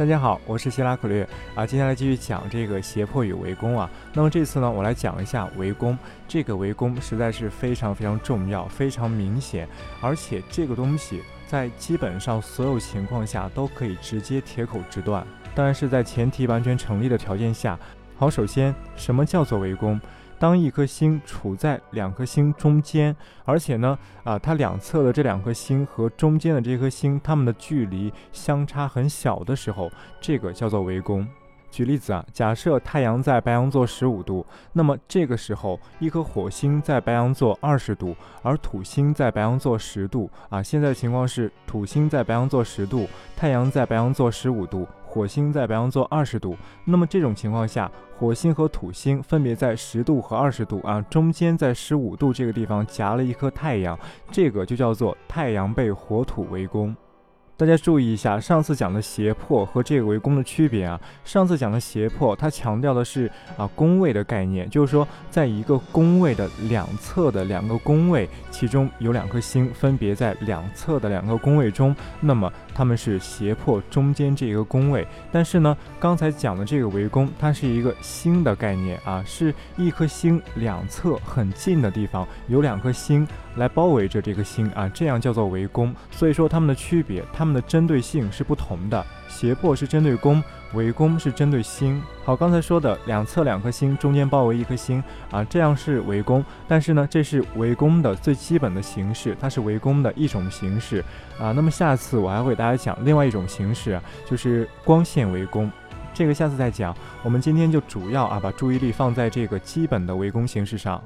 大家好，我是希拉克略啊，接下来继续讲这个胁迫与围攻啊。那么这次呢，我来讲一下围攻。这个围攻实在是非常非常重要，非常明显，而且这个东西在基本上所有情况下都可以直接铁口直断。当然是在前提完全成立的条件下。好，首先什么叫做围攻？当一颗星处在两颗星中间，而且呢，啊，它两侧的这两颗星和中间的这颗星，它们的距离相差很小的时候，这个叫做围攻。举例子啊，假设太阳在白羊座十五度，那么这个时候一颗火星在白羊座二十度，而土星在白羊座十度啊。现在的情况是土星在白羊座十度，太阳在白羊座十五度。火星在白羊座二十度，那么这种情况下，火星和土星分别在十度和二十度啊，中间在十五度这个地方夹了一颗太阳，这个就叫做太阳被火土围攻。大家注意一下，上次讲的胁迫和这个围攻的区别啊。上次讲的胁迫，它强调的是啊宫位的概念，就是说，在一个宫位的两侧的两个宫位，其中有两颗星分别在两侧的两个宫位中，那么他们是胁迫中间这一个宫位。但是呢，刚才讲的这个围攻，它是一个星的概念啊，是一颗星两侧很近的地方有两颗星。来包围着这颗星啊，这样叫做围攻。所以说它们的区别，它们的针对性是不同的。胁迫是针对攻，围攻是针对星。好，刚才说的两侧两颗星，中间包围一颗星啊，这样是围攻。但是呢，这是围攻的最基本的形式，它是围攻的一种形式啊。那么下次我还会给大家讲另外一种形式，就是光线围攻。这个下次再讲。我们今天就主要啊，把注意力放在这个基本的围攻形式上。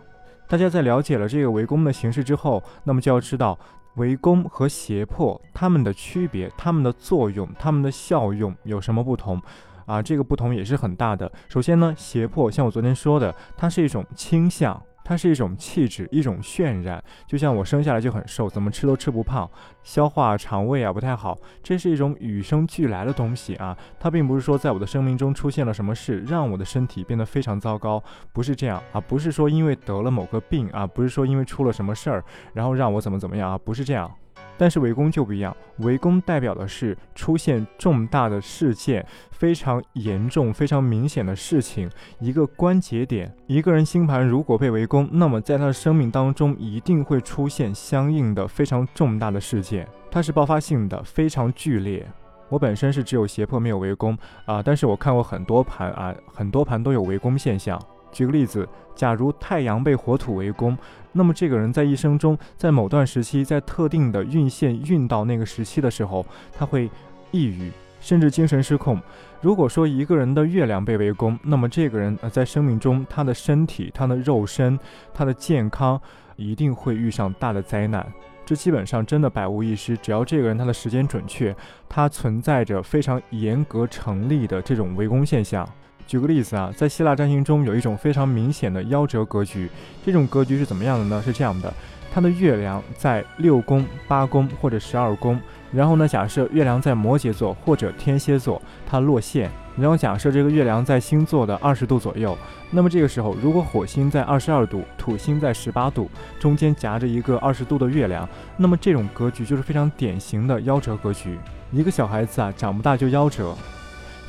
大家在了解了这个围攻的形式之后，那么就要知道围攻和胁迫它们的区别、它们的作用、它们的效用有什么不同啊？这个不同也是很大的。首先呢，胁迫像我昨天说的，它是一种倾向。它是一种气质，一种渲染，就像我生下来就很瘦，怎么吃都吃不胖，消化肠胃啊不太好，这是一种与生俱来的东西啊。它并不是说在我的生命中出现了什么事，让我的身体变得非常糟糕，不是这样啊，不是说因为得了某个病啊，不是说因为出了什么事儿，然后让我怎么怎么样啊，不是这样。但是围攻就不一样，围攻代表的是出现重大的事件，非常严重、非常明显的事情，一个关节点。一个人星盘如果被围攻，那么在他的生命当中一定会出现相应的非常重大的事件，它是爆发性的，非常剧烈。我本身是只有胁迫没有围攻啊，但是我看过很多盘啊，很多盘都有围攻现象。举个例子，假如太阳被火土围攻，那么这个人在一生中，在某段时期，在特定的运线运到那个时期的时候，他会抑郁，甚至精神失控。如果说一个人的月亮被围攻，那么这个人呃在生命中，他的身体、他的肉身、他的健康一定会遇上大的灾难。这基本上真的百无一失，只要这个人他的时间准确，他存在着非常严格成立的这种围攻现象。举个例子啊，在希腊占星中有一种非常明显的夭折格局，这种格局是怎么样的呢？是这样的，它的月亮在六宫、八宫或者十二宫，然后呢，假设月亮在摩羯座或者天蝎座，它落线，然后假设这个月亮在星座的二十度左右，那么这个时候，如果火星在二十二度，土星在十八度，中间夹着一个二十度的月亮，那么这种格局就是非常典型的夭折格局，一个小孩子啊，长不大就夭折。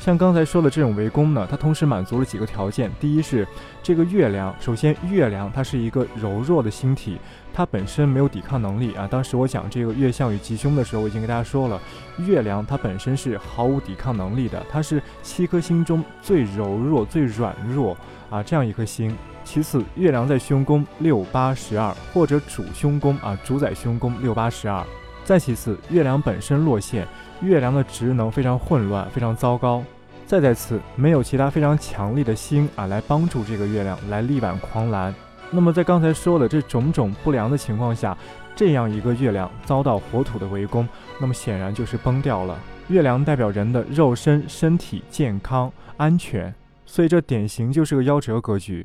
像刚才说的这种围攻呢，它同时满足了几个条件。第一是这个月亮，首先月亮它是一个柔弱的星体，它本身没有抵抗能力啊。当时我讲这个月相与吉凶的时候，我已经跟大家说了，月亮它本身是毫无抵抗能力的，它是七颗星中最柔弱、最软弱啊这样一颗星。其次，月亮在凶宫六八十二或者主凶宫啊，主宰凶宫六八十二。再其次，月亮本身落陷，月亮的职能非常混乱，非常糟糕。再在此，没有其他非常强力的星啊来帮助这个月亮来力挽狂澜。那么在刚才说的这种种不良的情况下，这样一个月亮遭到火土的围攻，那么显然就是崩掉了。月亮代表人的肉身、身体健康、安全，所以这典型就是个夭折格局。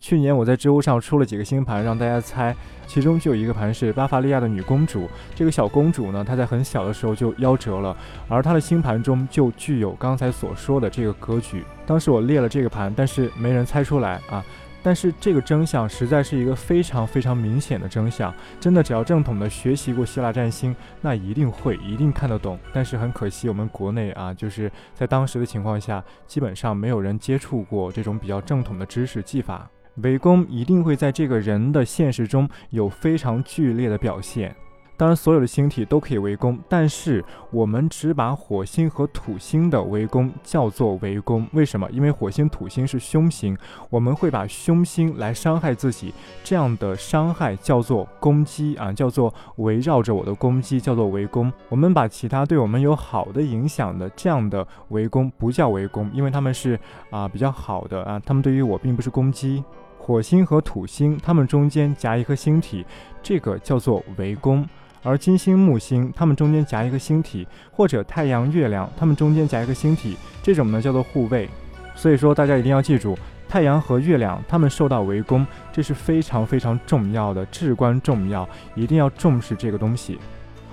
去年我在知乎上出了几个星盘让大家猜，其中就有一个盘是巴伐利亚的女公主。这个小公主呢，她在很小的时候就夭折了，而她的星盘中就具有刚才所说的这个格局。当时我列了这个盘，但是没人猜出来啊。但是这个真相实在是一个非常非常明显的真相，真的只要正统的学习过希腊占星，那一定会一定看得懂。但是很可惜，我们国内啊，就是在当时的情况下，基本上没有人接触过这种比较正统的知识技法。围攻一定会在这个人的现实中有非常剧烈的表现。当然，所有的星体都可以围攻，但是我们只把火星和土星的围攻叫做围攻。为什么？因为火星、土星是凶星，我们会把凶星来伤害自己，这样的伤害叫做攻击啊，叫做围绕着我的攻击，叫做围攻。我们把其他对我们有好的影响的这样的围攻不叫围攻，因为他们是啊比较好的啊，他们对于我并不是攻击。火星和土星，它们中间夹一颗星体，这个叫做围攻。而金星、木星，它们中间夹一个星体，或者太阳、月亮，它们中间夹一个星体，这种呢叫做护卫。所以说，大家一定要记住，太阳和月亮它们受到围攻，这是非常非常重要的，至关重要，一定要重视这个东西。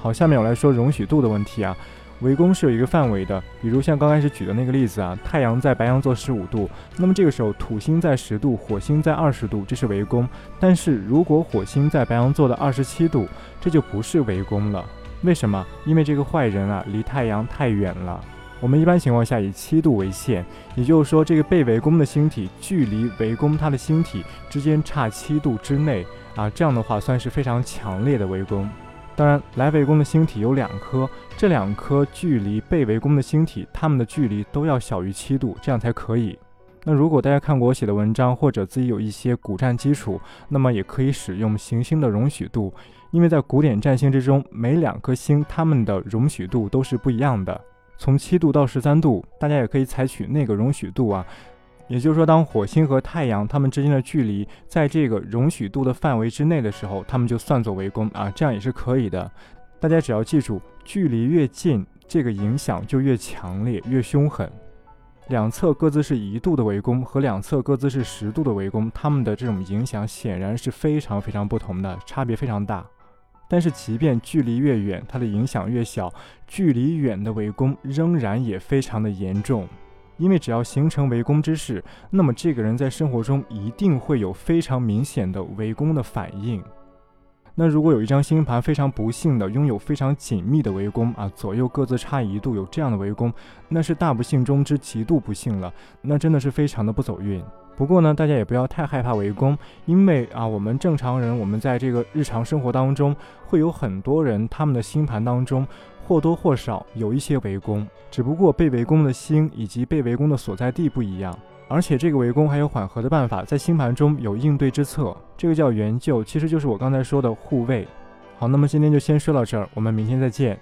好，下面我来说容许度的问题啊。围攻是有一个范围的，比如像刚开始举的那个例子啊，太阳在白羊座十五度，那么这个时候土星在十度，火星在二十度，这是围攻。但是如果火星在白羊座的二十七度，这就不是围攻了。为什么？因为这个坏人啊离太阳太远了。我们一般情况下以七度为限，也就是说这个被围攻的星体距离围攻它的星体之间差七度之内啊，这样的话算是非常强烈的围攻。当然，来围攻的星体有两颗，这两颗距离被围攻的星体，它们的距离都要小于七度，这样才可以。那如果大家看过我写的文章，或者自己有一些古战基础，那么也可以使用行星的容许度，因为在古典占星之中，每两颗星它们的容许度都是不一样的，从七度到十三度，大家也可以采取那个容许度啊。也就是说，当火星和太阳它们之间的距离在这个容许度的范围之内的时候，它们就算作围攻啊，这样也是可以的。大家只要记住，距离越近，这个影响就越强烈、越凶狠。两侧各自是一度的围攻和两侧各自是十度的围攻，它们的这种影响显然是非常非常不同的，差别非常大。但是，即便距离越远，它的影响越小，距离远的围攻仍然也非常的严重。因为只要形成围攻之势，那么这个人在生活中一定会有非常明显的围攻的反应。那如果有一张星盘非常不幸的拥有非常紧密的围攻啊，左右各自差一度有这样的围攻，那是大不幸中之极度不幸了，那真的是非常的不走运。不过呢，大家也不要太害怕围攻，因为啊，我们正常人，我们在这个日常生活当中会有很多人，他们的星盘当中。或多或少有一些围攻，只不过被围攻的星以及被围攻的所在地不一样，而且这个围攻还有缓和的办法，在星盘中有应对之策，这个叫援救，其实就是我刚才说的护卫。好，那么今天就先说到这儿，我们明天再见。